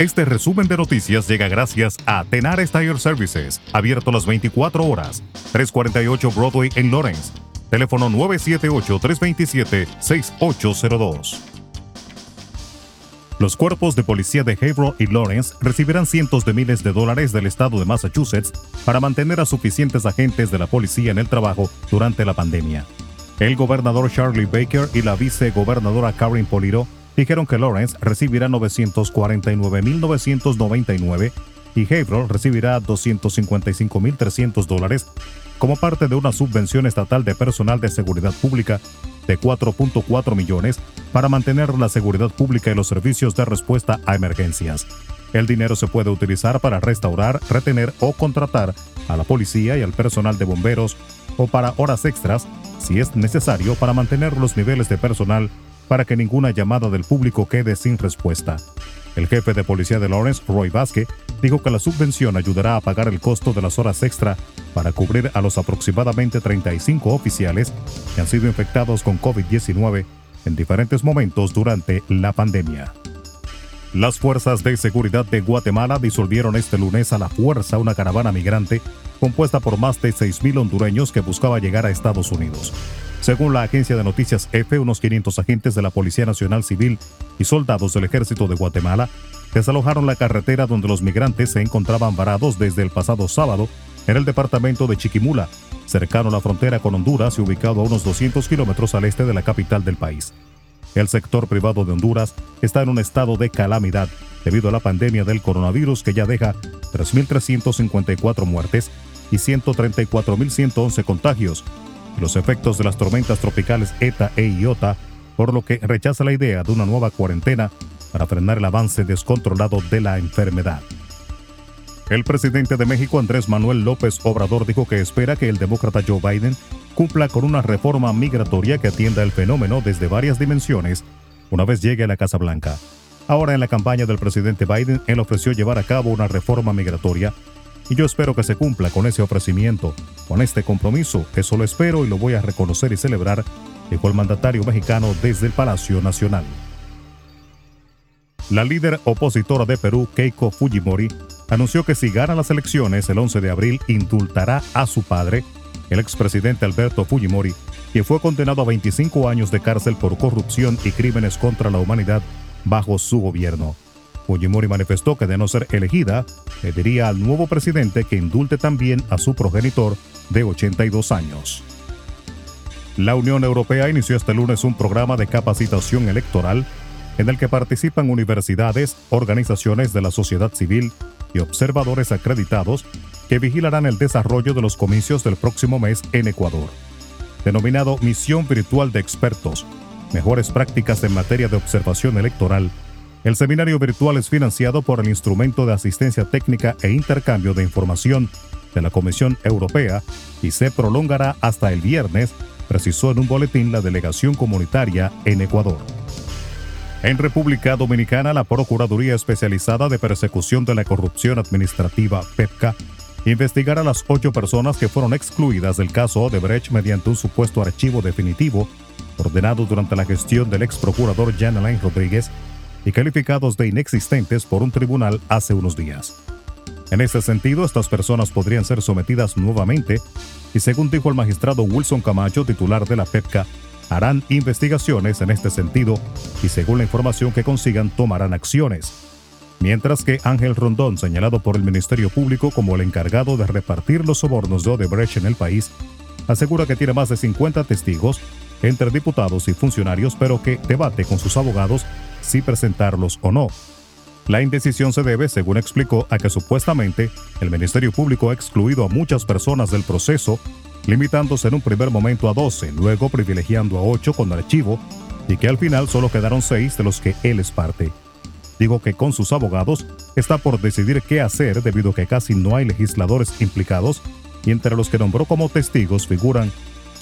Este resumen de noticias llega gracias a Tenar Tire Services, abierto las 24 horas, 348 Broadway en Lawrence. Teléfono 978-327-6802. Los cuerpos de policía de Haverhill y Lawrence recibirán cientos de miles de dólares del estado de Massachusetts para mantener a suficientes agentes de la policía en el trabajo durante la pandemia. El gobernador Charlie Baker y la vicegobernadora Karen Poliro dijeron que Lawrence recibirá 949.999 y Haverhill recibirá 255.300 dólares como parte de una subvención estatal de personal de seguridad pública de 4.4 millones para mantener la seguridad pública y los servicios de respuesta a emergencias. El dinero se puede utilizar para restaurar, retener o contratar a la policía y al personal de bomberos o para horas extras si es necesario para mantener los niveles de personal para que ninguna llamada del público quede sin respuesta. El jefe de policía de Lawrence, Roy Vázquez, dijo que la subvención ayudará a pagar el costo de las horas extra para cubrir a los aproximadamente 35 oficiales que han sido infectados con COVID-19 en diferentes momentos durante la pandemia. Las fuerzas de seguridad de Guatemala disolvieron este lunes a la fuerza una caravana migrante compuesta por más de 6.000 hondureños que buscaba llegar a Estados Unidos. Según la agencia de noticias EFE, unos 500 agentes de la Policía Nacional Civil y soldados del Ejército de Guatemala desalojaron la carretera donde los migrantes se encontraban varados desde el pasado sábado en el departamento de Chiquimula, cercano a la frontera con Honduras y ubicado a unos 200 kilómetros al este de la capital del país. El sector privado de Honduras está en un estado de calamidad debido a la pandemia del coronavirus que ya deja 3.354 muertes y 134.111 contagios, los efectos de las tormentas tropicales ETA e IOTA, por lo que rechaza la idea de una nueva cuarentena para frenar el avance descontrolado de la enfermedad. El presidente de México, Andrés Manuel López Obrador, dijo que espera que el demócrata Joe Biden cumpla con una reforma migratoria que atienda el fenómeno desde varias dimensiones una vez llegue a la Casa Blanca. Ahora en la campaña del presidente Biden, él ofreció llevar a cabo una reforma migratoria y yo espero que se cumpla con ese ofrecimiento, con este compromiso. Eso lo espero y lo voy a reconocer y celebrar, dijo el mandatario mexicano desde el Palacio Nacional. La líder opositora de Perú, Keiko Fujimori, anunció que si gana las elecciones el 11 de abril indultará a su padre, el expresidente Alberto Fujimori, quien fue condenado a 25 años de cárcel por corrupción y crímenes contra la humanidad bajo su gobierno. Fujimori manifestó que de no ser elegida, pediría al nuevo presidente que indulte también a su progenitor de 82 años. La Unión Europea inició este lunes un programa de capacitación electoral en el que participan universidades, organizaciones de la sociedad civil y observadores acreditados que vigilarán el desarrollo de los comicios del próximo mes en Ecuador. Denominado Misión Virtual de Expertos, Mejores Prácticas en Materia de Observación Electoral, el seminario virtual es financiado por el Instrumento de Asistencia Técnica e Intercambio de Información de la Comisión Europea y se prolongará hasta el viernes, precisó en un boletín la delegación comunitaria en Ecuador. En República Dominicana, la Procuraduría Especializada de Persecución de la Corrupción Administrativa, PEPCA, investigará a las ocho personas que fueron excluidas del caso Odebrecht mediante un supuesto archivo definitivo ordenado durante la gestión del ex procurador Jan Alain Rodríguez y calificados de inexistentes por un tribunal hace unos días. En ese sentido, estas personas podrían ser sometidas nuevamente y según dijo el magistrado Wilson Camacho, titular de la PEPCA, harán investigaciones en este sentido y según la información que consigan tomarán acciones. Mientras que Ángel Rondón, señalado por el Ministerio Público como el encargado de repartir los sobornos de Odebrecht en el país, asegura que tiene más de 50 testigos entre diputados y funcionarios, pero que debate con sus abogados si presentarlos o no. La indecisión se debe, según explicó, a que supuestamente el Ministerio Público ha excluido a muchas personas del proceso, limitándose en un primer momento a 12, luego privilegiando a 8 con archivo, y que al final solo quedaron 6 de los que él es parte. Digo que con sus abogados está por decidir qué hacer debido a que casi no hay legisladores implicados y entre los que nombró como testigos figuran